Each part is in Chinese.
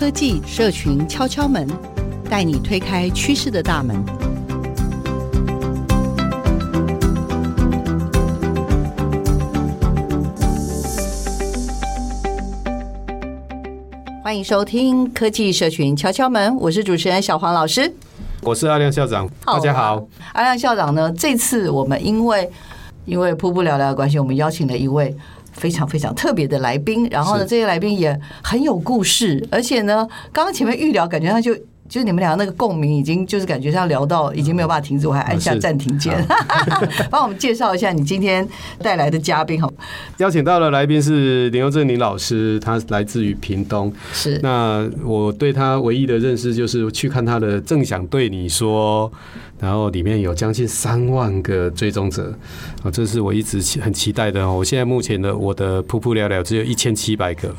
科技社群敲敲门，带你推开趋势的大门。欢迎收听科技社群敲敲门，我是主持人小黄老师，我是阿亮校长，大家好。阿亮校长呢？这次我们因为因为瀑布聊聊的关系，我们邀请了一位非常非常特别的来宾，然后呢，这些来宾也很有故事，而且呢，刚刚前面预聊，感觉他就。就是你们俩那个共鸣，已经就是感觉像聊到已经没有办法停止，我还按下暂停键。帮我们介绍一下你今天带来的嘉宾好。邀请到的来宾是林佑正林老师，他来自于屏东。是。那我对他唯一的认识就是去看他的《正想对你说》，然后里面有将近三万个追踪者啊，这是我一直很期待的。我现在目前的我的噗噗聊聊只有一千七百个。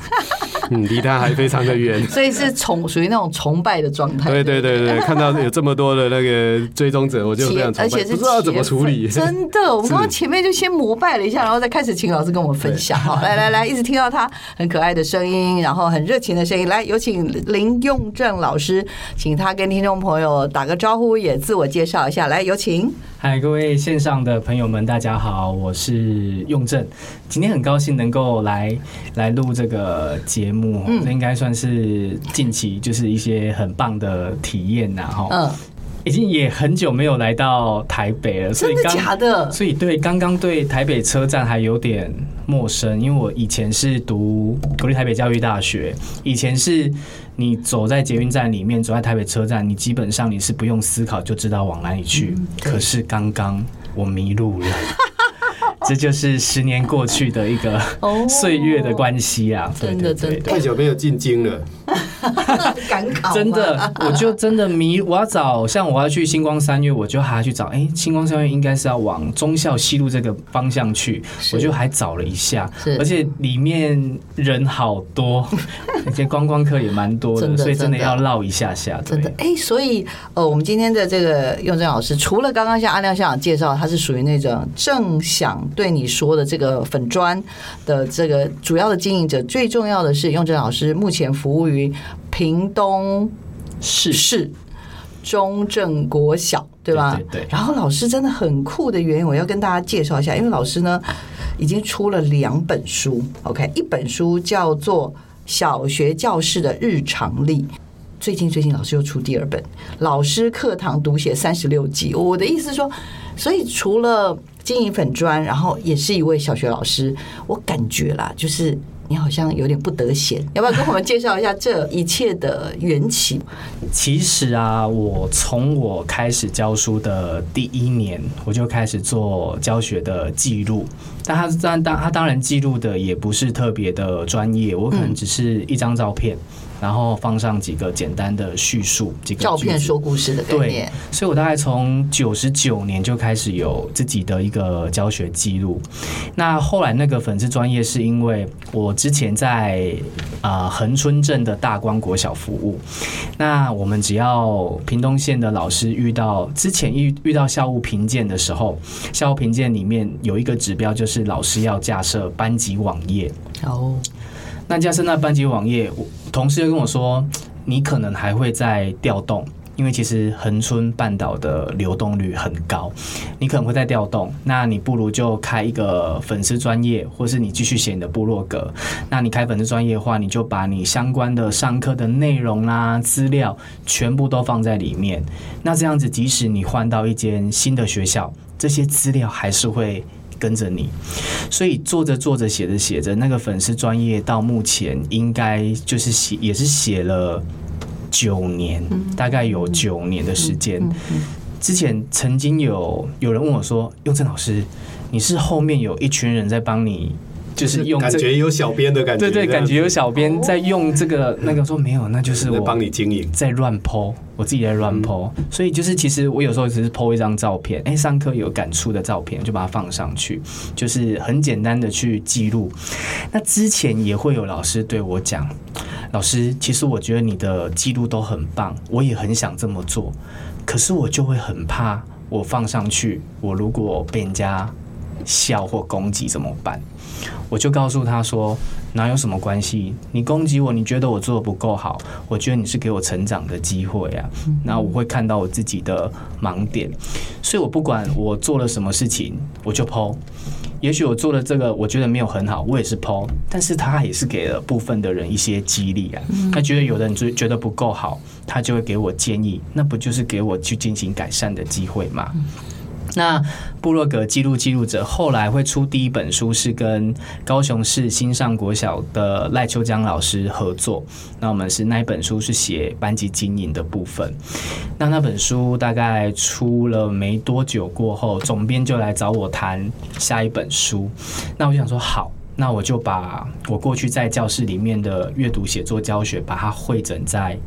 嗯，离他还非常的远，所以是崇属于那种崇拜的状态。对对对对，看到有这么多的那个追踪者，我就非常崇拜，而且是不知道怎么处理。真的，我们刚刚前面就先膜拜了一下，然后再开始请老师跟我们分享。好，来来来，一直听到他很可爱的声音，然后很热情的声音。来，有请林用正老师，请他跟听众朋友打个招呼，也自我介绍一下。来，有请。嗨，各位线上的朋友们，大家好，我是用正。今天很高兴能够来来录这个节目，这应该算是近期就是一些很棒的体验呐，哈。嗯。已经也很久没有来到台北了，所以真的假的？所以对刚刚对台北车站还有点陌生，因为我以前是读国立台北教育大学，以前是你走在捷运站里面，走在台北车站，你基本上你是不用思考就知道往哪里去。可是刚刚我迷路了。这就是十年过去的一个岁月的关系啊！真的，真的。太久没有进京了，赶考。真的，我就真的迷。我要找，像我要去星光三月，我就还要去找。哎，星光三月应该是要往忠孝西路这个方向去，我就还找了一下。而且里面人好多，而且观光客也蛮多的，所以真的要绕一下下。真的，哎，所以呃，我们今天的这个用正老师，除了刚刚像阿亮校长介绍，他是属于那种正想。对你说的这个粉砖的这个主要的经营者，最重要的是用正老师目前服务于屏东市市中正国小，对吧？对，对，对。然后老师真的很酷的原因，我要跟大家介绍一下，因为老师呢已经出了两本书，OK，一本书叫做《小学教室的日常力》，最近最近老师又出第二本《老师课堂读写三十六计》。我的意思是说，所以除了经营粉砖，然后也是一位小学老师。我感觉啦，就是你好像有点不得闲，要不要跟我们介绍一下这一切的缘起？其实啊，我从我开始教书的第一年，我就开始做教学的记录。但他当当他当然记录的也不是特别的专业，我可能只是一张照片。然后放上几个简单的叙述，几个照片说故事的概念。对，所以我大概从九十九年就开始有自己的一个教学记录。那后来那个粉丝专业是因为我之前在啊恒春镇的大光国小服务。那我们只要屏东县的老师遇到之前遇遇到校务评鉴的时候，校务评鉴里面有一个指标就是老师要架设班级网页。哦。那架设那班级网页，我同事又跟我说，你可能还会再调动，因为其实恒春半岛的流动率很高，你可能会再调动。那你不如就开一个粉丝专业，或是你继续写你的部落格。那你开粉丝专业的话，你就把你相关的上课的内容啦、资料全部都放在里面。那这样子，即使你换到一间新的学校，这些资料还是会。跟着你，所以做着做着写着写着，那个粉丝专业到目前应该就是写也是写了九年，大概有九年的时间。之前曾经有有人问我说：“雍正老师，你是后面有一群人在帮你？”就是用、这个、感觉有小编的感觉，对对，感觉有小编在用这个那个说没有，那就是我帮你经营，在乱 po，我自己在乱 po，所以就是其实我有时候只是 po 一张照片，哎，上课有感触的照片就把它放上去，就是很简单的去记录。那之前也会有老师对我讲，老师，其实我觉得你的记录都很棒，我也很想这么做，可是我就会很怕，我放上去，我如果被人家笑或攻击怎么办？我就告诉他说：“哪有什么关系？你攻击我，你觉得我做的不够好，我觉得你是给我成长的机会啊。然后我会看到我自己的盲点，所以我不管我做了什么事情，我就 po。也许我做了这个，我觉得没有很好，我也是 po。但是他也是给了部分的人一些激励啊。他觉得有的人觉觉得不够好，他就会给我建议，那不就是给我去进行改善的机会吗？”那布洛格记录记录者后来会出第一本书，是跟高雄市新上国小的赖秋江老师合作。那我们是那一本书是写班级经营的部分。那那本书大概出了没多久过后，总编就来找我谈下一本书。那我就想说好，那我就把我过去在教室里面的阅读写作教学，把它汇整在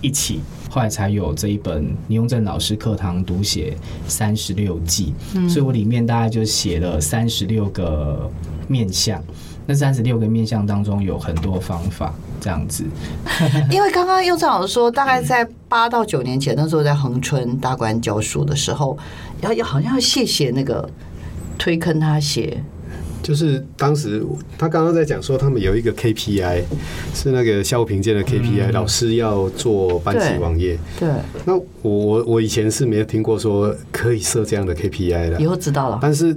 一起。后来才有这一本倪永正老师课堂读写三十六计，嗯，所以我里面大概就写了三十六个面相。那三十六个面相当中有很多方法，这样子。因为刚刚雍正老师说，大概在八到九年前，那时候在恒春大观教书的时候，要要好像要谢谢那个推坑他写。就是当时他刚刚在讲说，他们有一个 KPI，是那个校务评鉴的 KPI，老师要做班级网页。对。那我我我以前是没有听过说可以设这样的 KPI 的。以后知道了。但是，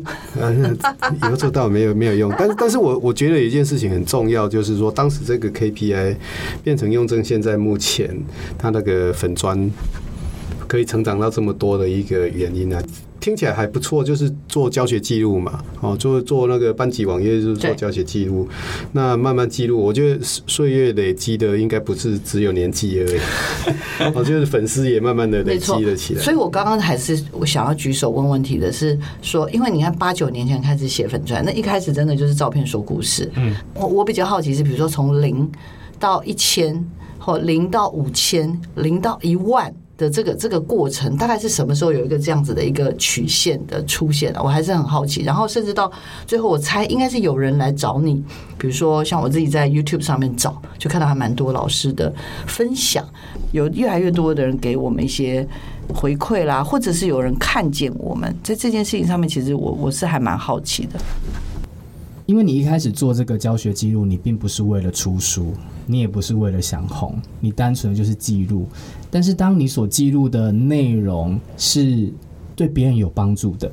以后做到没有没有用。但是，但是我我觉得有一件事情很重要，就是说当时这个 KPI 变成雍正现在目前他那个粉砖可以成长到这么多的一个原因呢？听起来还不错，就是做教学记录嘛，哦，做做那个班级网页就是做教学记录，那慢慢记录，我觉得岁月累积的应该不是只有年纪而已，我觉得粉丝也慢慢的累积了起来。所以我刚刚还是我想要举手问问题的是说，因为你看八九年前开始写粉砖，那一开始真的就是照片说故事。嗯，我我比较好奇是，比如说从零到一千，或零到五千，零到一万。的这个这个过程大概是什么时候有一个这样子的一个曲线的出现啊？我还是很好奇。然后甚至到最后，我猜应该是有人来找你，比如说像我自己在 YouTube 上面找，就看到还蛮多老师的分享，有越来越多的人给我们一些回馈啦，或者是有人看见我们在这件事情上面，其实我我是还蛮好奇的。因为你一开始做这个教学记录，你并不是为了出书，你也不是为了想红，你单纯就是记录。但是当你所记录的内容是对别人有帮助的，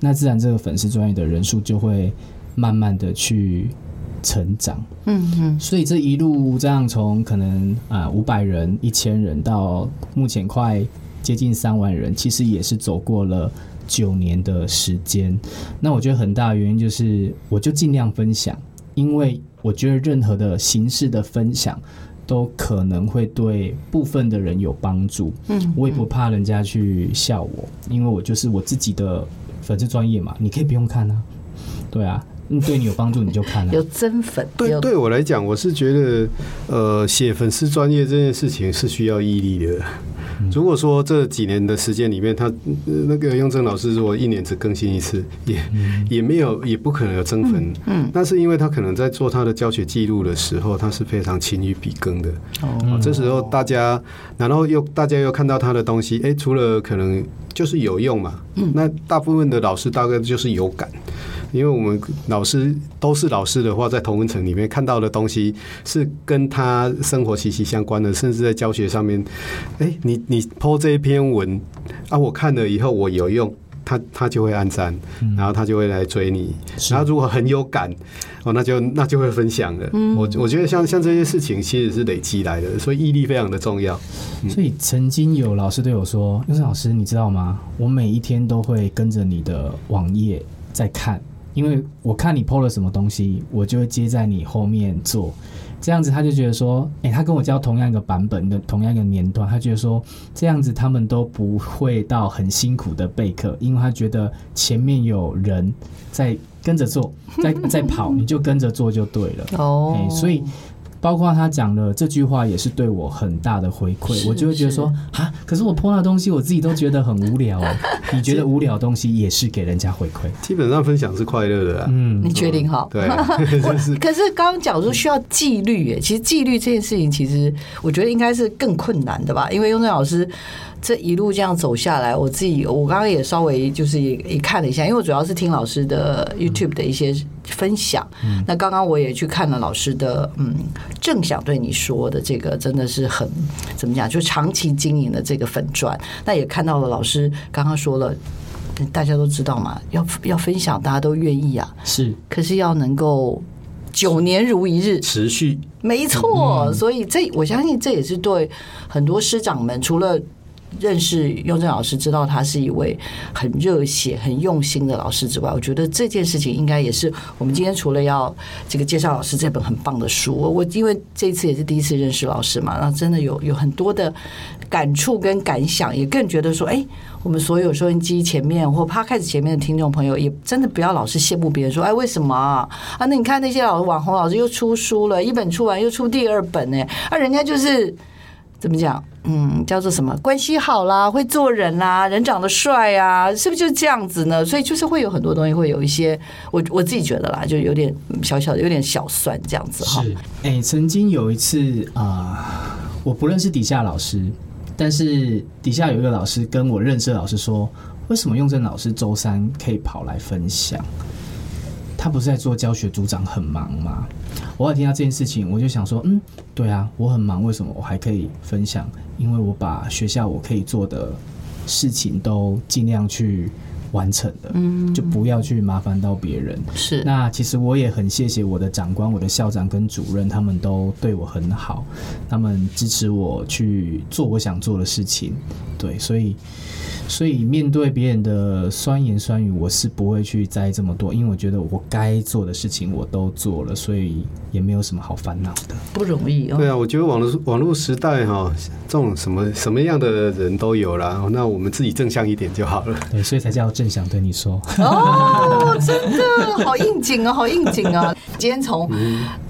那自然这个粉丝专业的人数就会慢慢的去成长。嗯嗯。所以这一路这样从可能啊五百人、一千人到目前快接近三万人，其实也是走过了。九年的时间，那我觉得很大的原因就是，我就尽量分享，因为我觉得任何的形式的分享都可能会对部分的人有帮助。嗯，我也不怕人家去笑我，因为我就是我自己的粉丝专业嘛，你可以不用看啊。对啊，对你有帮助你就看了。有真粉。对，对我来讲，我是觉得，呃，写粉丝专业这件事情是需要毅力的。如果说这几年的时间里面，他那个雍正老师如果一年只更新一次，也也没有，也不可能有增粉。嗯，那是因为他可能在做他的教学记录的时候，他是非常勤于笔耕的。哦，这时候大家，然后又大家又看到他的东西，哎，除了可能就是有用嘛，那大部分的老师大概就是有感。因为我们老师都是老师的话，在同文层里面看到的东西是跟他生活息息相关的，甚至在教学上面，哎，你你 po 这一篇文啊，我看了以后我有用，他他就会按赞，然后他就会来追你，然后如果很有感哦，那就那就会分享了。我我觉得像像这些事情其实是累积来的，所以毅力非常的重要。所以曾经有老师对我说：“雍正老师，你知道吗？我每一天都会跟着你的网页在看。”因为我看你 PO 了什么东西，我就会接在你后面做。这样子他就觉得说，哎、欸，他跟我教同样一个版本的同样一个年段，他觉得说这样子他们都不会到很辛苦的备课，因为他觉得前面有人在跟着做，在在跑，你就跟着做就对了。哦、欸，所以。包括他讲的这句话也是对我很大的回馈，我就会觉得说啊，可是我碰到东西，我自己都觉得很无聊。哦 你觉得无聊的东西也是给人家回馈，基本上分享是快乐的。嗯，你确定好？对。可是刚刚讲说需要纪律，哎，其实纪律这件事情，其实我觉得应该是更困难的吧，因为雍正老师。这一路这样走下来，我自己我刚刚也稍微就是也也看了一下，因为我主要是听老师的 YouTube 的一些分享。嗯、那刚刚我也去看了老师的，嗯，正想对你说的这个，真的是很怎么讲，就长期经营的这个粉专。那也看到了老师刚刚说了，大家都知道嘛，要要分享，大家都愿意啊。是，可是要能够九年如一日持续，没错。所以这我相信这也是对很多师长们除了。认识雍正老师，知道他是一位很热血、很用心的老师之外，我觉得这件事情应该也是我们今天除了要这个介绍老师这本很棒的书，我因为这次也是第一次认识老师嘛，那真的有有很多的感触跟感想，也更觉得说，哎，我们所有收音机前面或 Podcast 前面的听众朋友，也真的不要老是羡慕别人说，哎，为什么啊？啊，那你看那些老网红老师又出书了，一本出完又出第二本呢？啊，人家就是。怎么讲？嗯，叫做什么？关系好啦，会做人啦，人长得帅啊，是不是就是这样子呢？所以就是会有很多东西，会有一些我我自己觉得啦，就有点小小的，有点小酸这样子哈。是，哎、曾经有一次啊、我不认识底下老师，但是底下有一个老师跟我认识的老师说，为什么用正老师周三可以跑来分享？他不是在做教学组长很忙吗？我有听到这件事情，我就想说，嗯，对啊，我很忙，为什么我还可以分享？因为我把学校我可以做的事情都尽量去完成的，嗯，就不要去麻烦到别人。是，那其实我也很谢谢我的长官、我的校长跟主任，他们都对我很好，他们支持我去做我想做的事情。对，所以。所以面对别人的酸言酸语，我是不会去在意这么多，因为我觉得我该做的事情我都做了，所以也没有什么好烦恼的。不容易哦。对啊，我觉得网络网络时代哈，这种什么什么样的人都有啦。那我们自己正向一点就好了。对，所以才叫正向对你说。哦，真的好应景啊，好应景啊！今天从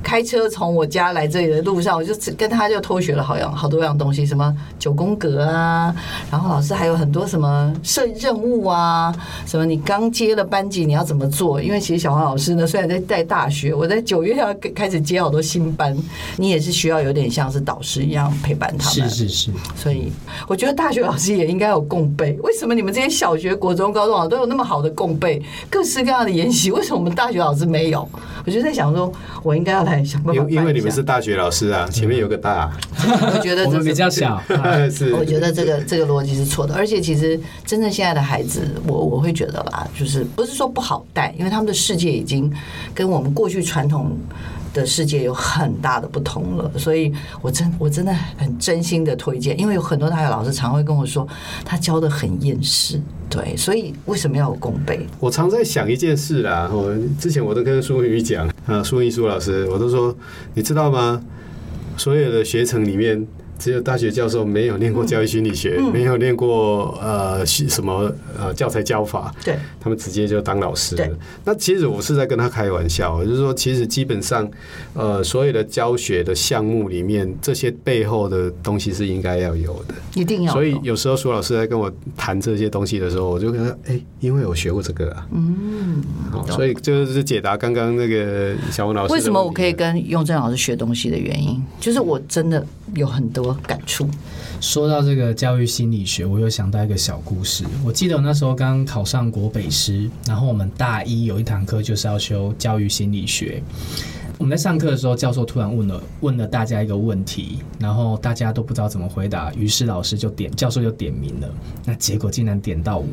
开车从我家来这里的路上，我就跟他就偷学了好样好多样东西，什么九宫格啊，然后老师还有很多什么。什么设任务啊？什么你刚接了班级，你要怎么做？因为其实小黄老师呢，虽然在带大学，我在九月要开始接好多新班，你也是需要有点像是导师一样陪伴他们。是是是。所以我觉得大学老师也应该有共备。为什么你们这些小学、国中、高中老师都有那么好的共备，各式各样的研习？为什么我们大学老师没有？我就在想说，我应该要来想办法。因因为你们是大学老师啊，前面有个大。我觉得这比较小。是。我觉得这个 这个逻辑是错的，而且其实。真正现在的孩子，我我会觉得吧，就是不是说不好带，因为他们的世界已经跟我们过去传统的世界有很大的不同了。所以我真我真的很真心的推荐，因为有很多大学老师常会跟我说，他教的很厌世。对，所以为什么要有共备？我常在想一件事啦，我之前我都跟苏宇讲啊，苏一苏老师，我都说，你知道吗？所有的学程里面。只有大学教授没有念过教育心理学，没有念过呃什么呃教材教法，对，他们直接就当老师。对，那其实我是在跟他开玩笑，就是说，其实基本上呃所有的教学的项目里面，这些背后的东西是应该要有的，一定要。所以有时候苏老师在跟我谈这些东西的时候，我就跟他哎，因为我学过这个啊，嗯，好，所以就是解答刚刚那个小文老师为什么我可以跟雍正老师学东西的原因，就是我真的有很多。多感触。说到这个教育心理学，我又想到一个小故事。我记得我那时候刚考上国北师，然后我们大一有一堂课就是要修教育心理学。我们在上课的时候，教授突然问了问了大家一个问题，然后大家都不知道怎么回答，于是老师就点教授就点名了。那结果竟然点到我，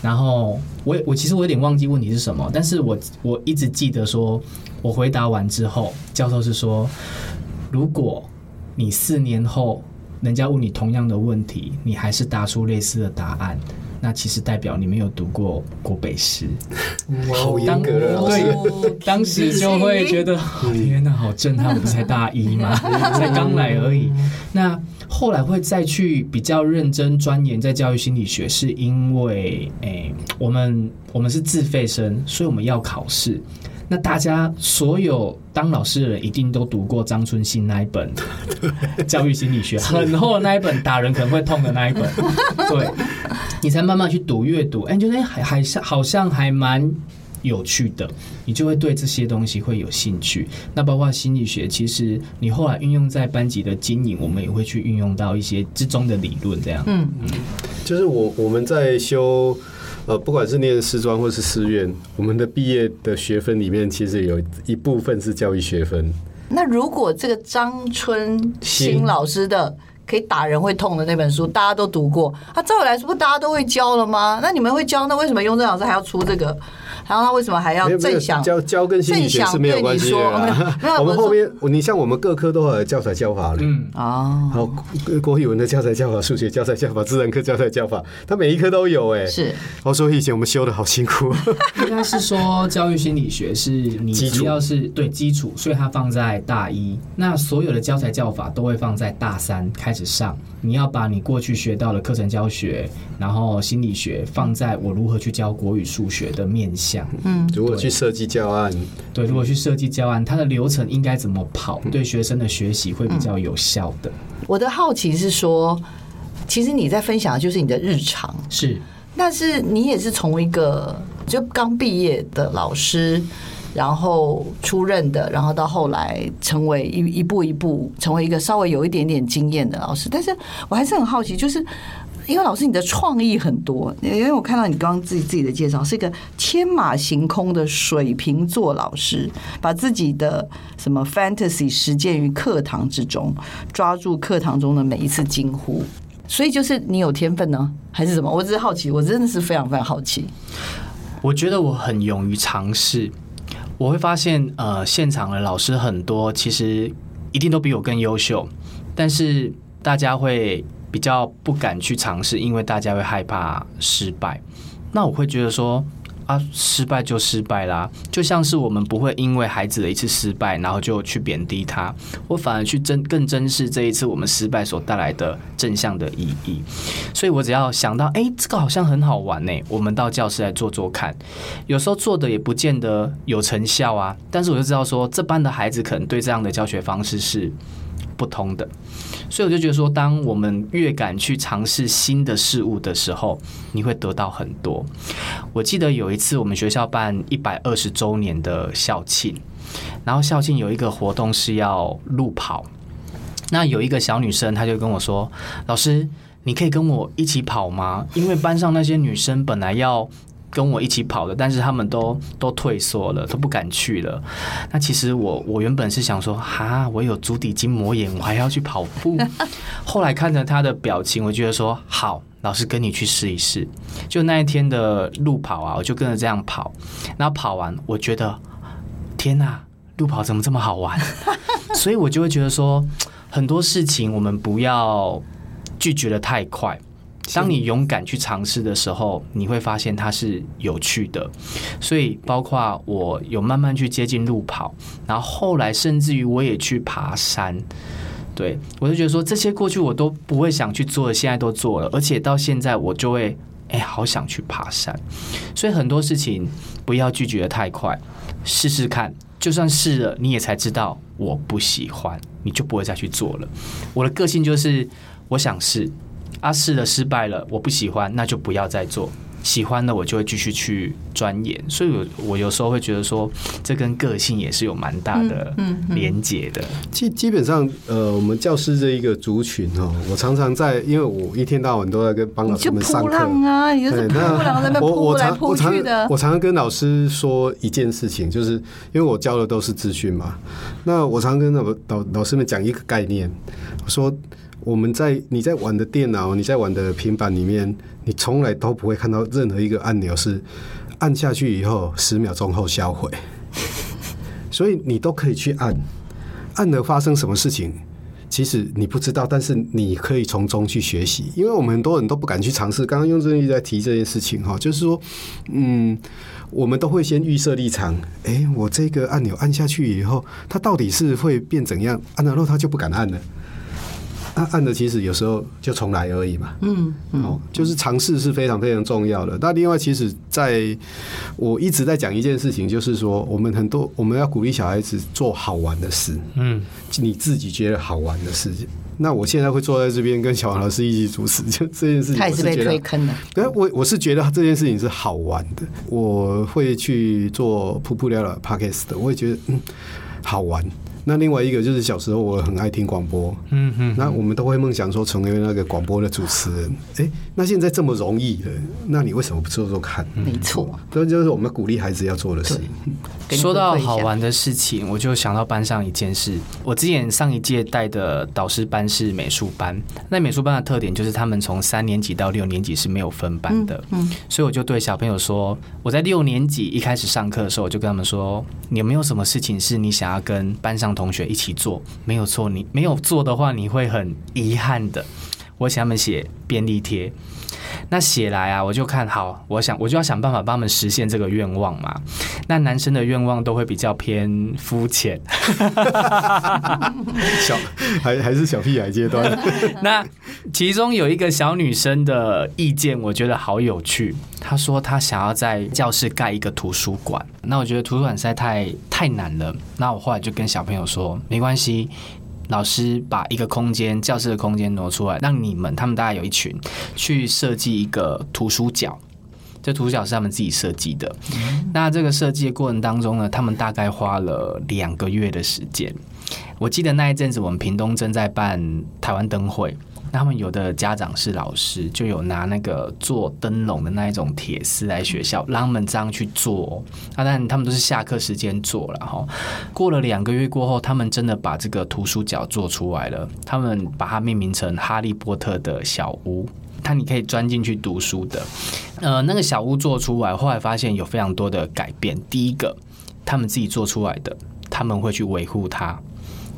然后我我其实我有点忘记问题是什么，但是我我一直记得说，我回答完之后，教授是说，如果。你四年后，人家问你同样的问题，你还是答出类似的答案，那其实代表你没有读过国北师。好严格的老师对，当时就会觉得，哦、天哪，好震撼！我不才大一嘛，才刚来而已。那后来会再去比较认真钻研在教育心理学，是因为，诶、欸，我们我们是自费生，所以我们要考试。那大家所有当老师的人一定都读过张春兴那一本 教育心理学，很厚的那一本，打人可能会痛的那一本。对，你才慢慢去读阅读，哎、欸，你觉得还还像好像还蛮有趣的，你就会对这些东西会有兴趣。那包括心理学，其实你后来运用在班级的经营，我们也会去运用到一些之中的理论，这样。嗯嗯，就是我我们在修。呃，不管是念师专或是师院，我们的毕业的学分里面，其实有一部分是教育学分。那如果这个张春新老师的可以打人会痛的那本书，大家都读过，啊，照理来说不大家都会教了吗？那你们会教，那为什么雍正老师还要出这个？然后他为什么还要正向教教跟心理学是没有关系的。我们后面，你像我们各科都有教材教法了。嗯哦，好，国语文的教材教法、数学教材教法、自然科教材教法，他每一科都有哎。是。我说以前我们修的好辛苦。应该是说教育心理学是你只要是对基础，所以它放在大一。那所有的教材教法都会放在大三开始上。你要把你过去学到的课程教学，然后心理学放在我如何去教国语、数学的面向。嗯，如果去设计教案，对，如果去设计教案，它的流程应该怎么跑，对学生的学习会比较有效的。我的好奇是说，其实你在分享的就是你的日常，是，但是你也是从一个就刚毕业的老师，然后出任的，然后到后来成为一一步一步成为一个稍微有一点点经验的老师，但是我还是很好奇，就是。因为老师你的创意很多，因为我看到你刚刚自己自己的介绍是一个天马行空的水瓶座老师，把自己的什么 fantasy 实践于课堂之中，抓住课堂中的每一次惊呼，所以就是你有天分呢，还是什么？我只是好奇，我真的是非常非常好奇。我觉得我很勇于尝试，我会发现呃，现场的老师很多，其实一定都比我更优秀，但是大家会。比较不敢去尝试，因为大家会害怕失败。那我会觉得说啊，失败就失败啦，就像是我们不会因为孩子的一次失败，然后就去贬低他。我反而去珍更珍视这一次我们失败所带来的正向的意义。所以我只要想到，哎、这个好像很好玩呢，我们到教室来做做看。有时候做的也不见得有成效啊，但是我就知道说，这班的孩子可能对这样的教学方式是不通的。所以我就觉得说，当我们越敢去尝试新的事物的时候，你会得到很多。我记得有一次我们学校办一百二十周年的校庆，然后校庆有一个活动是要路跑，那有一个小女生，她就跟我说：“老师，你可以跟我一起跑吗？因为班上那些女生本来要。”跟我一起跑的，但是他们都都退缩了，都不敢去了。那其实我我原本是想说，哈，我有足底筋膜炎，我还要去跑步。后来看着他的表情，我觉得说好，老师跟你去试一试。就那一天的路跑啊，我就跟着这样跑。然后跑完，我觉得天哪，路跑怎么这么好玩？所以我就会觉得说，很多事情我们不要拒绝的太快。当你勇敢去尝试的时候，你会发现它是有趣的。所以，包括我有慢慢去接近路跑，然后后来甚至于我也去爬山。对，我就觉得说，这些过去我都不会想去做的，现在都做了，而且到现在我就会哎，好想去爬山。所以很多事情不要拒绝得太快，试试看，就算试了，你也才知道我不喜欢，你就不会再去做了。我的个性就是我想试。啊，试了失败了，我不喜欢，那就不要再做。喜欢的，我就会继续去钻研。所以我，我我有时候会觉得说，这跟个性也是有蛮大的连接的。基、嗯嗯嗯、基本上，呃，我们教师这一个族群哦，我常常在，因为我一天到晚都在跟帮老师们上课啊，对，那我我常我常我常常跟老师说一件事情，就是因为我教的都是资讯嘛，那我常常跟老老老师们讲一个概念，我说。我们在你在玩的电脑，你在玩的平板里面，你从来都不会看到任何一个按钮是按下去以后十秒钟后销毁，所以你都可以去按，按了发生什么事情，其实你不知道，但是你可以从中去学习。因为我们很多人都不敢去尝试。刚刚雍正一直在提这件事情哈，就是说，嗯，我们都会先预设立场。哎，我这个按钮按下去以后，它到底是会变怎样？按了后，他就不敢按了。他按的其实有时候就重来而已嘛，嗯，哦，就是尝试是非常非常重要的。那另外，其实在我一直在讲一件事情，就是说，我们很多我们要鼓励小孩子做好玩的事，嗯，你自己觉得好玩的事情。那我现在会坐在这边跟小王老师一起主持，就这件事情，他也是被推坑的。对，我我是觉得这件事情是好玩的，我会去做噗噗聊聊 Podcast 的，我也觉得嗯好玩。那另外一个就是小时候我很爱听广播，嗯哼，那我们都会梦想说成为那个广播的主持人。哎、欸，那现在这么容易了，那你为什么不做做看？没错，这就是我们鼓励孩子要做的事。说到好玩的事情，我就想到班上一件事。我之前上一届带的导师班是美术班，那美术班的特点就是他们从三年级到六年级是没有分班的，嗯，所以我就对小朋友说，我在六年级一开始上课的时候，我就跟他们说，你有没有什么事情是你想要跟班上同学一起做，没有错，你没有做的话，你会很遗憾的。我想他们写便利贴，那写来啊，我就看好，我想我就要想办法帮他们实现这个愿望嘛。那男生的愿望都会比较偏肤浅，小还还是小屁孩阶段。那其中有一个小女生的意见，我觉得好有趣。她说她想要在教室盖一个图书馆。那我觉得图书馆实在太太难了。那我后来就跟小朋友说，没关系。老师把一个空间，教室的空间挪出来，让你们他们大概有一群去设计一个图书角。这图书角是他们自己设计的。那这个设计的过程当中呢，他们大概花了两个月的时间。我记得那一阵子，我们屏东正在办台湾灯会。他们有的家长是老师，就有拿那个做灯笼的那一种铁丝来学校，让他们这样去做。啊，但他们都是下课时间做了哈。过了两个月过后，他们真的把这个图书角做出来了。他们把它命名成《哈利波特的小屋》，它你可以钻进去读书的。呃，那个小屋做出来，后来发现有非常多的改变。第一个，他们自己做出来的，他们会去维护它。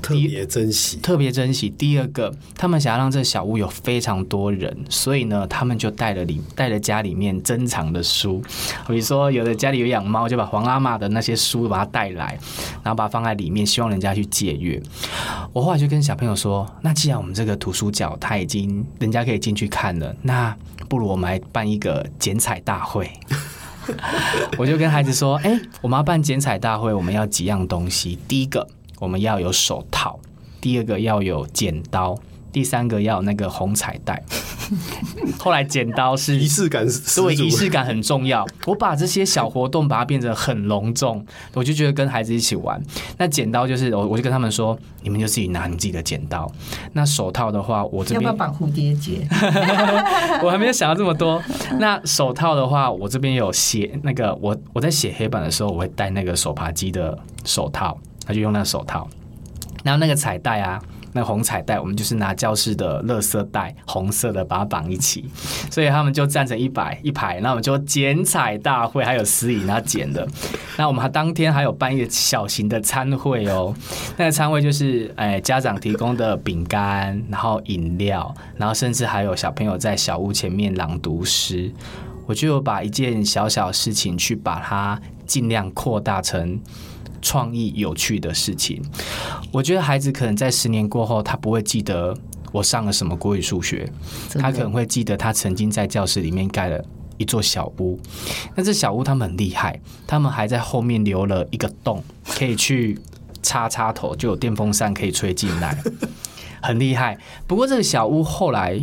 特别珍惜，特别珍惜。第二个，他们想要让这小屋有非常多人，所以呢，他们就带了里带了家里面珍藏的书，比如说有的家里有养猫，就把皇阿玛的那些书把它带来，然后把它放在里面，希望人家去借阅。我后来就跟小朋友说，那既然我们这个图书角他已经人家可以进去看了，那不如我们来办一个剪彩大会。我就跟孩子说，哎，我们要办剪彩大会，我们要几样东西。第一个。我们要有手套，第二个要有剪刀，第三个要那个红彩带。后来剪刀是仪式感，所以仪式感很重要。我把这些小活动把它变得很隆重，我就觉得跟孩子一起玩。那剪刀就是我，我就跟他们说，你们就自己拿你自己的剪刀。那手套的话，我这边要不要绑蝴蝶结？我还没有想到这么多。那手套的话，我这边有写那个，我我在写黑板的时候，我会戴那个手扒机的手套。他就用那个手套，然后那个彩带啊，那红彩带，我们就是拿教室的垃圾袋，红色的把它绑一起，所以他们就站成一排一排，那我们就剪彩大会，还有司仪然后剪的，那我们还当天还有办一个小型的餐会哦，那个餐会就是哎家长提供的饼干，然后饮料，然后甚至还有小朋友在小屋前面朗读诗，我就把一件小小事情去把它尽量扩大成。创意有趣的事情，我觉得孩子可能在十年过后，他不会记得我上了什么国语、数学，他可能会记得他曾经在教室里面盖了一座小屋。那这小屋他们很厉害，他们还在后面留了一个洞，可以去插插头，就有电风扇可以吹进来，很厉害。不过这个小屋后来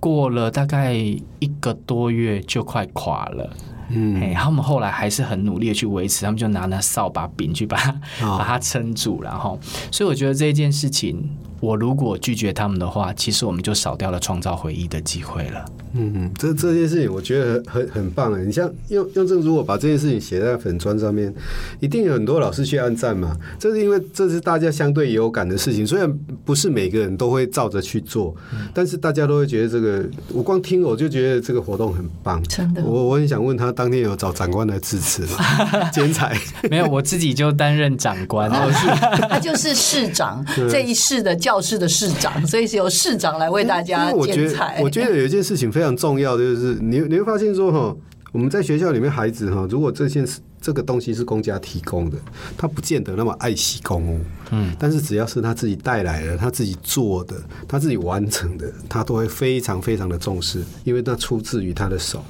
过了大概一个多月就快垮了。嗯，哎，他们后来还是很努力的去维持，他们就拿那扫把柄去把它、哦、把它撑住，然后，所以我觉得这件事情，我如果拒绝他们的话，其实我们就少掉了创造回忆的机会了。嗯嗯，这这件事情我觉得很很棒啊！你像用用正，如果把这件事情写在粉砖上面，一定有很多老师去按赞嘛。这是因为这是大家相对有感的事情，虽然不是每个人都会照着去做，但是大家都会觉得这个，我光听我就觉得这个活动很棒。真的，我我很想问他，当天有找长官来支持吗？剪彩没有，我自己就担任长官，哦、是 他就是市长这一世的。教室的市长，所以是由市长来为大家剪彩。我觉得有一件事情非常重要，就是你你会发现说哈，我们在学校里面孩子哈，如果这件事。这个东西是公家提供的，他不见得那么爱惜公物，嗯，但是只要是他自己带来的，他自己做的，他自己完成的，他都会非常非常的重视，因为那出自于他的手。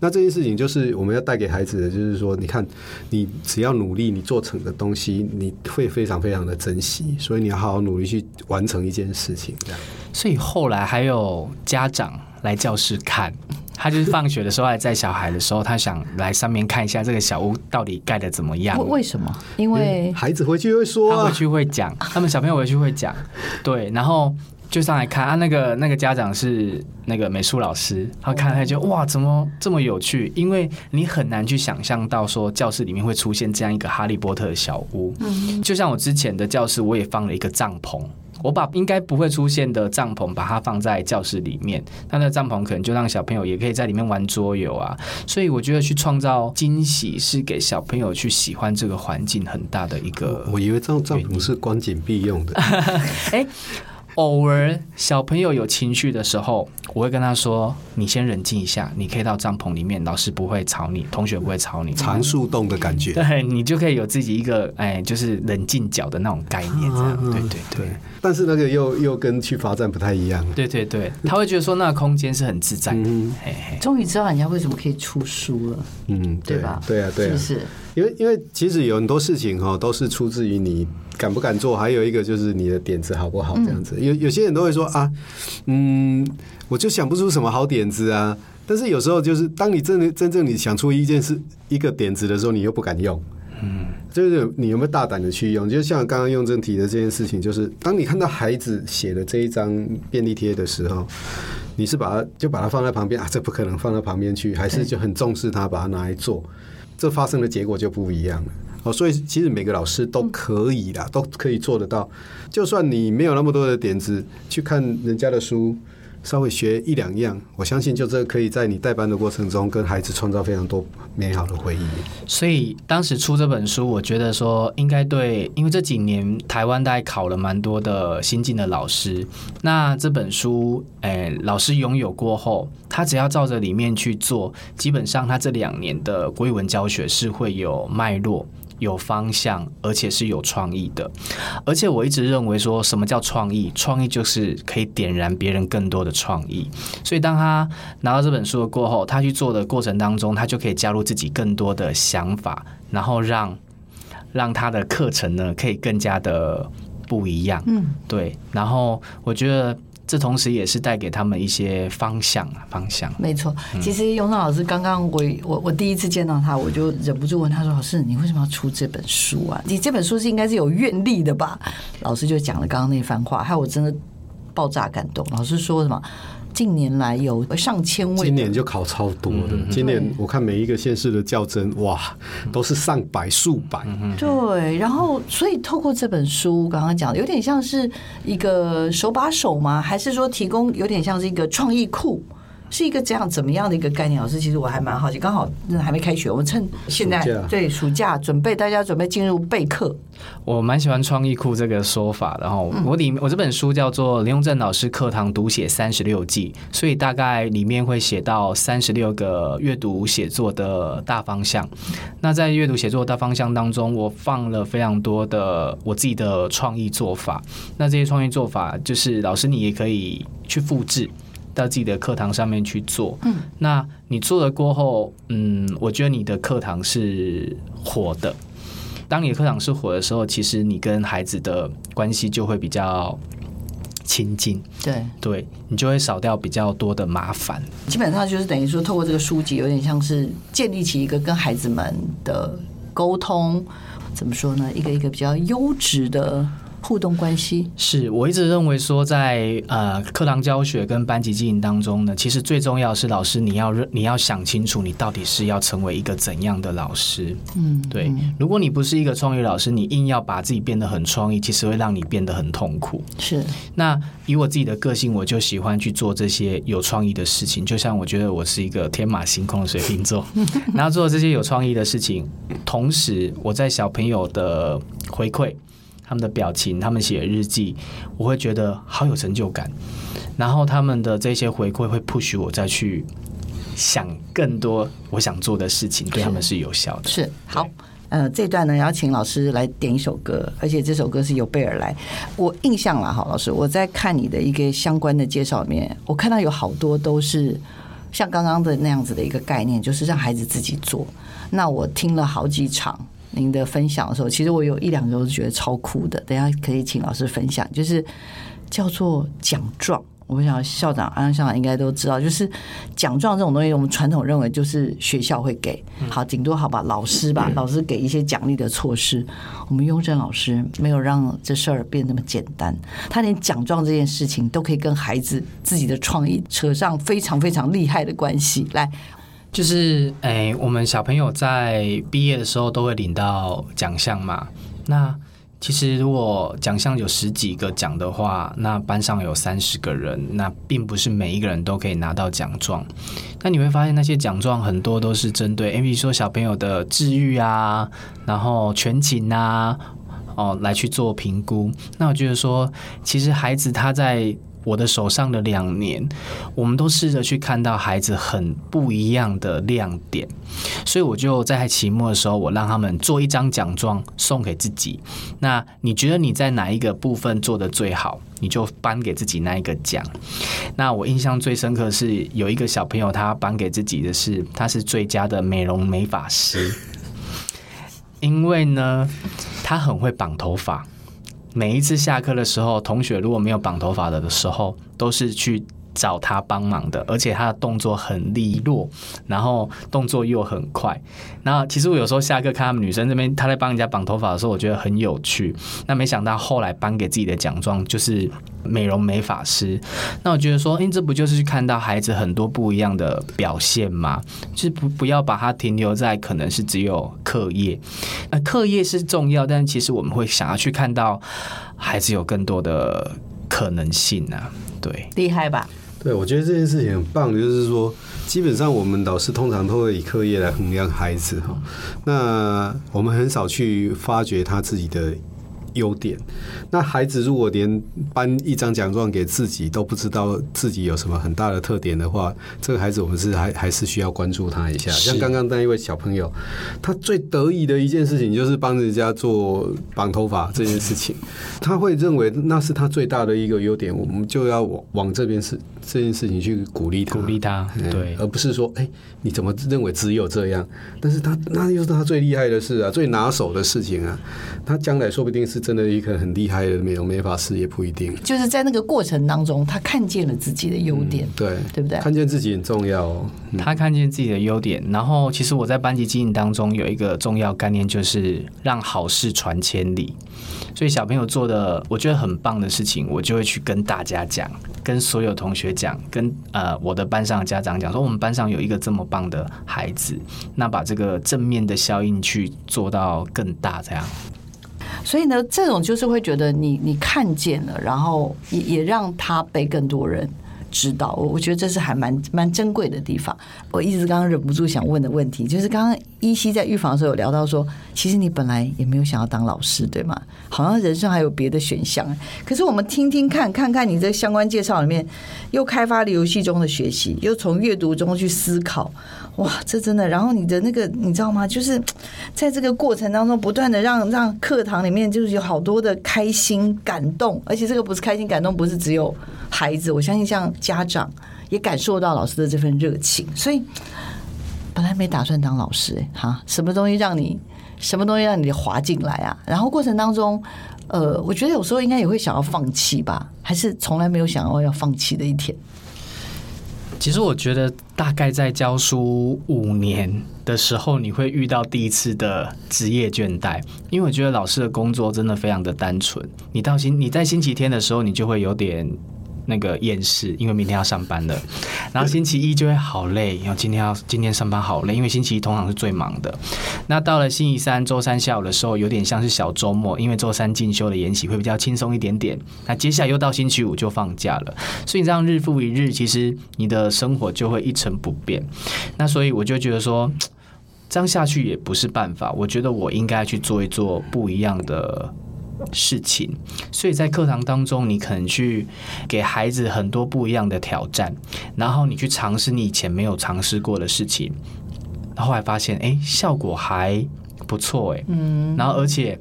那这件事情就是我们要带给孩子的，就是说，你看，你只要努力，你做成的东西，你会非常非常的珍惜，所以你要好好努力去完成一件事情，这样。所以后来还有家长来教室看。他就是放学的时候还在小孩的时候，他想来上面看一下这个小屋到底盖的怎么样。为什么？因为孩子回去会说，他回去会讲，他们小朋友回去会讲。对，然后就上来看啊，那个那个家长是那个美术老师，他看他就哇，怎么这么有趣？因为你很难去想象到说教室里面会出现这样一个哈利波特的小屋。嗯，就像我之前的教室，我也放了一个帐篷。我把应该不会出现的帐篷，把它放在教室里面。那那帐篷可能就让小朋友也可以在里面玩桌游啊。所以我觉得去创造惊喜是给小朋友去喜欢这个环境很大的一个。我以为这种帐篷是关紧闭用的。哎。偶尔小朋友有情绪的时候，我会跟他说：“你先冷静一下，你可以到帐篷里面，老师不会吵你，同学不会吵你。”常树洞的感觉，对，你就可以有自己一个哎，就是冷静角的那种概念，这样，啊、对对对，但是那个又又跟去罚站不太一样。对对对，他会觉得说那个空间是很自在的。嗯、嘿嘿，终于知道人家为什么可以出书了。嗯，对吧？对啊，对啊，是不是？因为因为其实有很多事情哈，都是出自于你。敢不敢做？还有一个就是你的点子好不好？这样子，有有些人都会说啊，嗯，我就想不出什么好点子啊。但是有时候就是，当你真的真正你想出一件事、一个点子的时候，你又不敢用。嗯，就是你有没有大胆的去用？就像刚刚用正提的这件事情，就是当你看到孩子写的这一张便利贴的时候，你是把它就把它放在旁边啊？这不可能放到旁边去，还是就很重视它，把它拿来做？这发生的结果就不一样了。哦，所以其实每个老师都可以啦，都可以做得到。就算你没有那么多的点子，去看人家的书，稍微学一两样，我相信就这可以在你带班的过程中，跟孩子创造非常多美好的回忆。所以当时出这本书，我觉得说应该对，因为这几年台湾大概考了蛮多的新进的老师，那这本书，哎，老师拥有过后，他只要照着里面去做，基本上他这两年的国语文教学是会有脉络。有方向，而且是有创意的。而且我一直认为说，什么叫创意？创意就是可以点燃别人更多的创意。所以当他拿到这本书的过后，他去做的过程当中，他就可以加入自己更多的想法，然后让让他的课程呢可以更加的不一样。嗯，对。然后我觉得。这同时也是带给他们一些方向啊，方向。没错，其实永生老师刚刚我我我第一次见到他，我就忍不住问他说：“老师，你为什么要出这本书啊？你这本书是应该是有愿力的吧？”老师就讲了刚刚那番话，害我真的爆炸感动。老师说什么？近年来有上千位，今年就考超多的。嗯、今年我看每一个县市的较真，哇，都是上百、数百。对，然后所以透过这本书，刚刚讲的有点像是一个手把手吗？还是说提供有点像是一个创意库？是一个这样怎么样的一个概念？老师，其实我还蛮好奇。刚好还没开学，我们趁现在对暑假准备，大家准备进入备课。我蛮喜欢创意库这个说法。然后我里我这本书叫做林永正老师课堂读写三十六计，所以大概里面会写到三十六个阅读写作的大方向。那在阅读写作的大方向当中，我放了非常多的我自己的创意做法。那这些创意做法，就是老师你也可以去复制。到自己的课堂上面去做，嗯，那你做了过后，嗯，我觉得你的课堂是火的。当你的课堂是火的时候，其实你跟孩子的关系就会比较亲近，对，对你就会少掉比较多的麻烦。基本上就是等于说，透过这个书籍，有点像是建立起一个跟孩子们的沟通，怎么说呢？一个一个比较优质的。互动关系是我一直认为说在，在呃课堂教学跟班级经营当中呢，其实最重要是老师你要认你要想清楚，你到底是要成为一个怎样的老师。嗯，对。如果你不是一个创意老师，你硬要把自己变得很创意，其实会让你变得很痛苦。是。那以我自己的个性，我就喜欢去做这些有创意的事情。就像我觉得我是一个天马行空的水瓶座，然后做这些有创意的事情，同时我在小朋友的回馈。他们的表情，他们写的日记，我会觉得好有成就感。然后他们的这些回馈会 push 我再去想更多我想做的事情，对他们是有效的。是好。呃，这段呢要请老师来点一首歌，而且这首歌是由贝尔来。我印象了哈，老师，我在看你的一个相关的介绍里面，我看到有好多都是像刚刚的那样子的一个概念，就是让孩子自己做。那我听了好几场您的分享的时候，其实我有一两个都是觉得超酷的。等下可以请老师分享，就是叫做奖状。我想校长安校长应该都知道，就是奖状这种东西，我们传统认为就是学校会给，好，顶多好吧，老师吧，老师给一些奖励的措施。我们雍正老师没有让这事儿变那么简单，他连奖状这件事情都可以跟孩子自己的创意扯上非常非常厉害的关系。来，就是哎，我们小朋友在毕业的时候都会领到奖项嘛，那。其实，如果奖项有十几个奖的话，那班上有三十个人，那并不是每一个人都可以拿到奖状。那你会发现，那些奖状很多都是针对，比如说小朋友的治愈啊，然后全勤啊，哦，来去做评估。那我觉得说，其实孩子他在。我的手上的两年，我们都试着去看到孩子很不一样的亮点，所以我就在期末的时候，我让他们做一张奖状送给自己。那你觉得你在哪一个部分做得最好，你就颁给自己那一个奖。那我印象最深刻是有一个小朋友，他颁给自己的是他是最佳的美容美发师，因为呢，他很会绑头发。每一次下课的时候，同学如果没有绑头发的时候，都是去找他帮忙的，而且他的动作很利落，然后动作又很快。那其实我有时候下课看他们女生这边，他在帮人家绑头发的时候，我觉得很有趣。那没想到后来颁给自己的奖状就是美容美发师。那我觉得说，哎，这不就是去看到孩子很多不一样的表现吗？就是不不要把它停留在可能是只有课业，呃，课业是重要，但其实我们会想要去看到孩子有更多的可能性啊。对，厉害吧？对，我觉得这件事情很棒，就是说，基本上我们老师通常都会以课业来衡量孩子哈，那我们很少去发掘他自己的。优点，那孩子如果连颁一张奖状给自己都不知道自己有什么很大的特点的话，这个孩子我们是还还是需要关注他一下。像刚刚那一位小朋友，他最得意的一件事情就是帮人家做绑头发这件事情，他会认为那是他最大的一个优点，我们就要往往这边是这件事情去鼓励他，鼓励他，对，而不是说，哎，你怎么认为只有这样？但是他那又是他最厉害的事啊，最拿手的事情啊，他将来说不定是。真的一个很厉害的美容美发师也不一定，就是在那个过程当中，他看见了自己的优点，嗯、对对不对？看见自己很重要、哦嗯。他看见自己的优点，然后其实我在班级经营当中有一个重要概念，就是让好事传千里。所以小朋友做的我觉得很棒的事情，我就会去跟大家讲，跟所有同学讲，跟呃我的班上的家长讲，说我们班上有一个这么棒的孩子，那把这个正面的效应去做到更大，这样。所以呢，这种就是会觉得你你看见了，然后也也让他被更多人知道。我我觉得这是还蛮蛮珍贵的地方。我一直刚刚忍不住想问的问题，就是刚刚依稀在预防的时候有聊到说，其实你本来也没有想要当老师，对吗？好像人生还有别的选项。可是我们听听看，看看你这相关介绍里面，又开发了游戏中的学习，又从阅读中去思考。哇，这真的！然后你的那个，你知道吗？就是在这个过程当中，不断的让让课堂里面就是有好多的开心、感动，而且这个不是开心、感动，不是只有孩子，我相信像家长也感受到老师的这份热情。所以本来没打算当老师，哈，什么东西让你，什么东西让你滑进来啊？然后过程当中，呃，我觉得有时候应该也会想要放弃吧，还是从来没有想要要放弃的一天？其实我觉得，大概在教书五年的时候，你会遇到第一次的职业倦怠，因为我觉得老师的工作真的非常的单纯。你到星，你在星期天的时候，你就会有点。那个厌世，因为明天要上班了，然后星期一就会好累，然后今天要今天上班好累，因为星期一通常是最忙的。那到了星期三、周三下午的时候，有点像是小周末，因为周三进修的研习会比较轻松一点点。那接下来又到星期五就放假了，所以这样日复一日，其实你的生活就会一成不变。那所以我就觉得说，这样下去也不是办法。我觉得我应该去做一做不一样的。事情，所以在课堂当中，你可能去给孩子很多不一样的挑战，然后你去尝试你以前没有尝试过的事情，然后来发现，哎，效果还不错，哎，嗯，然后而且。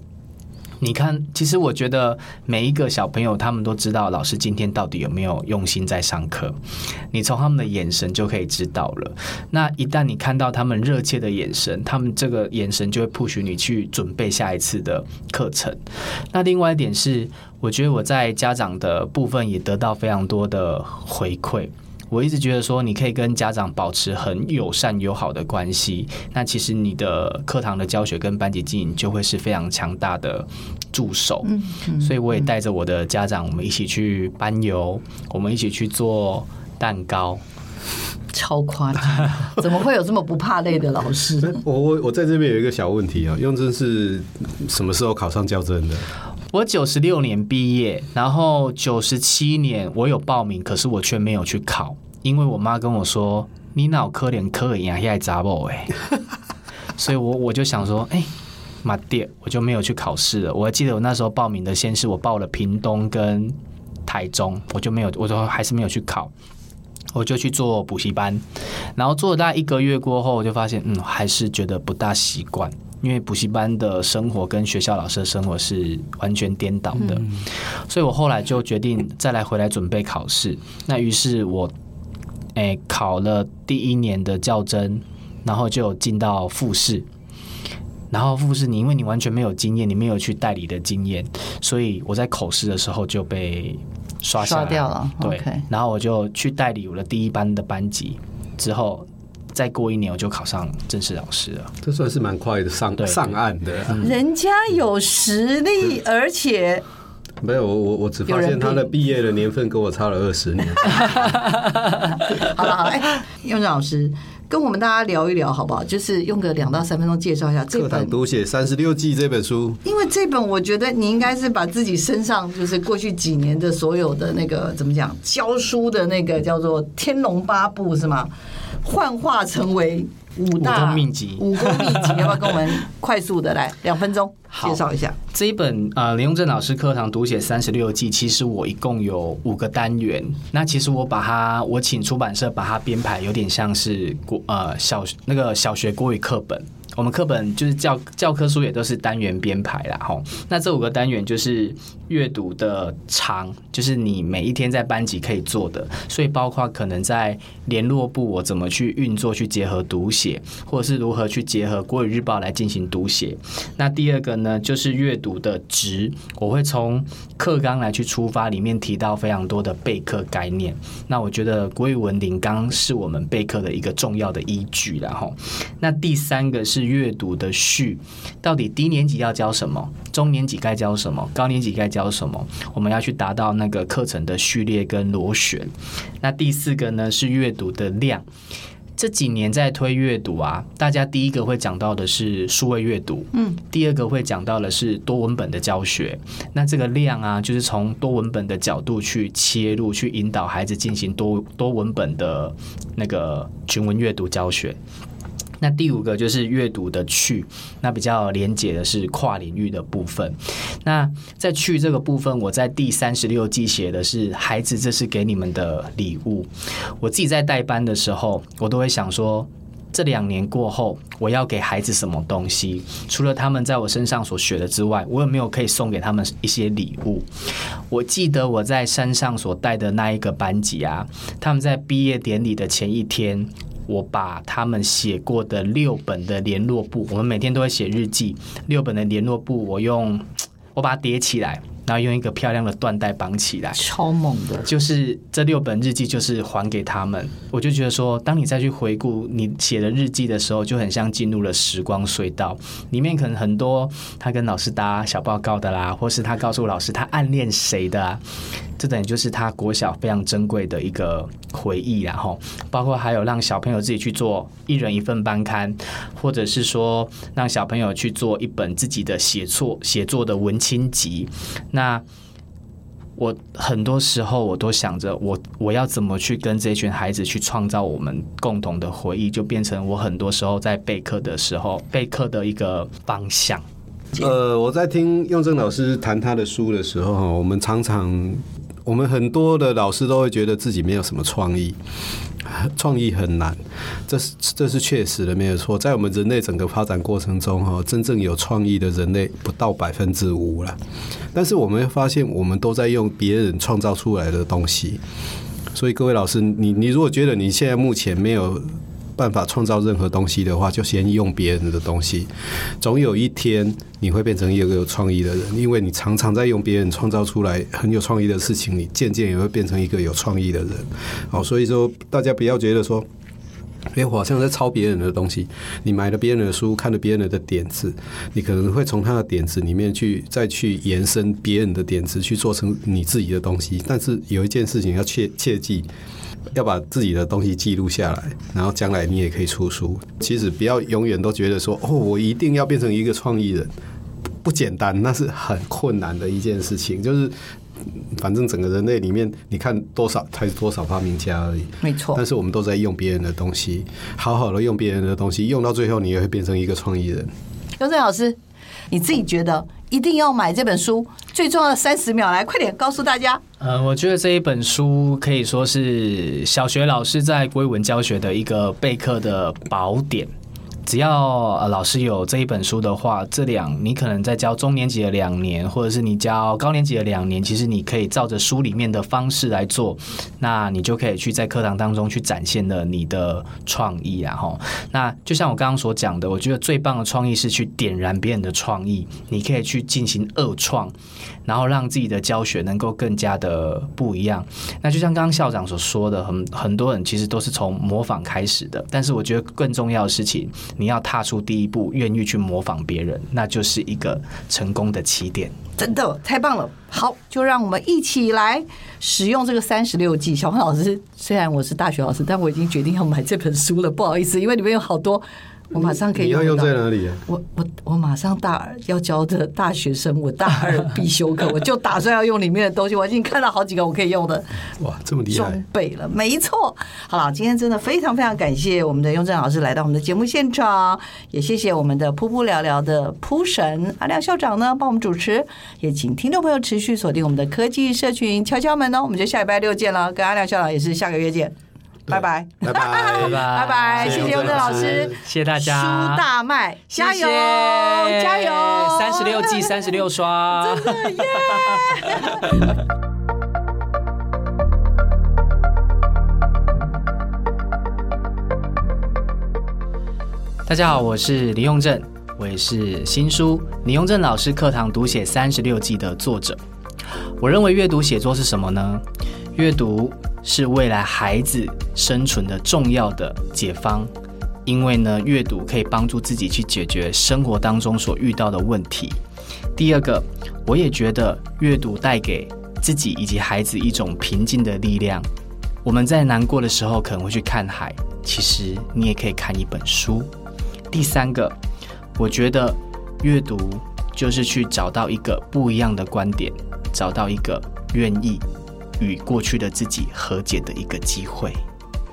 你看，其实我觉得每一个小朋友，他们都知道老师今天到底有没有用心在上课。你从他们的眼神就可以知道了。那一旦你看到他们热切的眼神，他们这个眼神就会 push 你去准备下一次的课程。那另外一点是，我觉得我在家长的部分也得到非常多的回馈。我一直觉得说，你可以跟家长保持很友善友好的关系，那其实你的课堂的教学跟班级经营就会是非常强大的助手。嗯，嗯，所以我也带着我的家长，我们一起去班游，我们一起去做蛋糕，超夸张！怎么会有这么不怕累的老师？我我我在这边有一个小问题啊，用真是什么时候考上教真的？我九十六年毕业，然后九十七年我有报名，可是我却没有去考，因为我妈跟我说：“你脑科连科一样，还砸不哎。” 所以我我就想说：“哎、妈爹，我就没有去考试了。”我还记得我那时候报名的，先是我报了屏东跟台中，我就没有，我就还是没有去考，我就去做补习班，然后做了大概一个月过后，我就发现，嗯，还是觉得不大习惯。因为补习班的生活跟学校老师的生活是完全颠倒的，所以我后来就决定再来回来准备考试。那于是我，诶考了第一年的较真，然后就进到复试。然后复试你因为你完全没有经验，你没有去代理的经验，所以我在口试的时候就被刷刷掉了。对然后我就去代理我的第一班的班级之后。再过一年我就考上正式老师了，这算是蛮快的上上岸的。人家有实力，而且没有我我我只发现他的毕业的年份跟我差了二十年。好 了好了，哎，雍正老师跟我们大家聊一聊好不好？就是用个两到三分钟介绍一下这本《课堂读写三十六计》这本书。因为这本我觉得你应该是把自己身上就是过去几年的所有的那个怎么讲教书的那个叫做《天龙八部》是吗？幻化成为五大武功秘籍，武功秘籍，要不要跟我们快速的来两分钟介绍一下？这一本呃林永正老师课堂读写三十六计，其实我一共有五个单元。那其实我把它，我请出版社把它编排，有点像是国呃小那个小学国语课本。我们课本就是教教科书也都是单元编排啦，吼。那这五个单元就是阅读的长，就是你每一天在班级可以做的，所以包括可能在联络部我怎么去运作，去结合读写，或者是如何去结合国语日报来进行读写。那第二个呢，就是阅读的值，我会从课纲来去出发，里面提到非常多的备课概念。那我觉得国语文领纲是我们备课的一个重要的依据啦，吼。那第三个是。阅读的序，到底低年级要教什么？中年级该教什么？高年级该教什么？我们要去达到那个课程的序列跟螺旋。那第四个呢，是阅读的量。这几年在推阅读啊，大家第一个会讲到的是数位阅读，嗯，第二个会讲到的是多文本的教学。那这个量啊，就是从多文本的角度去切入，去引导孩子进行多多文本的那个群文阅读教学。那第五个就是阅读的趣，那比较连结的是跨领域的部分。那在去这个部分，我在第三十六计写的是孩子，这是给你们的礼物。我自己在带班的时候，我都会想说，这两年过后，我要给孩子什么东西？除了他们在我身上所学的之外，我有没有可以送给他们一些礼物？我记得我在山上所带的那一个班级啊，他们在毕业典礼的前一天。我把他们写过的六本的联络簿，我们每天都会写日记。六本的联络簿，我用 我把它叠起来。然后用一个漂亮的缎带绑起来，超猛的。就是这六本日记，就是还给他们。我就觉得说，当你再去回顾你写的日记的时候，就很像进入了时光隧道。里面可能很多他跟老师打小报告的啦，或是他告诉老师他暗恋谁的啊，这等于就是他国小非常珍贵的一个回忆。然后，包括还有让小朋友自己去做一人一份班刊，或者是说让小朋友去做一本自己的写作写作的文青集。那我很多时候我都想着，我我要怎么去跟这群孩子去创造我们共同的回忆，就变成我很多时候在备课的时候备课的一个方向。呃，我在听用正老师谈他的书的时候，我们常常，我们很多的老师都会觉得自己没有什么创意，创意很难，这是这是确实的，没有错。在我们人类整个发展过程中，哈，真正有创意的人类不到百分之五了。但是我们发现，我们都在用别人创造出来的东西。所以各位老师，你你如果觉得你现在目前没有办法创造任何东西的话，就先用别人的东西。总有一天你会变成一个有创意的人，因为你常常在用别人创造出来很有创意的事情，你渐渐也会变成一个有创意的人。好，所以说大家不要觉得说。哎，我好像在抄别人的东西。你买了别人的书，看了别人的点子，你可能会从他的点子里面去再去延伸别人的点子，去做成你自己的东西。但是有一件事情要切切记，要把自己的东西记录下来，然后将来你也可以出书。其实不要永远都觉得说，哦，我一定要变成一个创意人，不简单，那是很困难的一件事情，就是。反正整个人类里面，你看多少才多少发明家而已，没错。但是我们都在用别人的东西，好好的用别人的东西，用到最后你也会变成一个创意人。刘正老师，你自己觉得一定要买这本书，最重要的三十秒，来快点告诉大家。嗯，我觉得这一本书可以说是小学老师在国文教学的一个备课的宝典。只要呃老师有这一本书的话，这两你可能在教中年级的两年，或者是你教高年级的两年，其实你可以照着书里面的方式来做，那你就可以去在课堂当中去展现了你的创意，然后那就像我刚刚所讲的，我觉得最棒的创意是去点燃别人的创意，你可以去进行二创，然后让自己的教学能够更加的不一样。那就像刚刚校长所说的，很很多人其实都是从模仿开始的，但是我觉得更重要的事情。你要踏出第一步，愿意去模仿别人，那就是一个成功的起点。真的太棒了！好，就让我们一起来使用这个三十六计。小黄老师，虽然我是大学老师，但我已经决定要买这本书了。不好意思，因为里面有好多。我马上可以用。你要用在哪里啊？我我我马上大二要教的大学生，我大二必修课，我就打算要用里面的东西。我已经看到好几个我可以用的。哇，这么厉害！装备了，没错。好了，今天真的非常非常感谢我们的雍正老师来到我们的节目现场，也谢谢我们的噗噗聊聊的噗神阿亮校长呢帮我们主持，也请听众朋友持续锁定我们的科技社群敲敲门哦。我们就下礼拜六见了，跟阿亮校长也是下个月见。拜拜，拜拜，拜拜，拜拜，谢谢用正老师，谢谢大家，书大卖，加油，加油，三十六计，三十六刷，真的耶！大家好，我是李用正，我也是新书李用正老师课堂读写三十六计的作者。我认为阅读写作是什么呢？阅读。是未来孩子生存的重要的解方，因为呢，阅读可以帮助自己去解决生活当中所遇到的问题。第二个，我也觉得阅读带给自己以及孩子一种平静的力量。我们在难过的时候可能会去看海，其实你也可以看一本书。第三个，我觉得阅读就是去找到一个不一样的观点，找到一个愿意。与过去的自己和解的一个机会，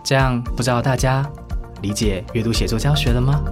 这样不知道大家理解阅读写作教学了吗？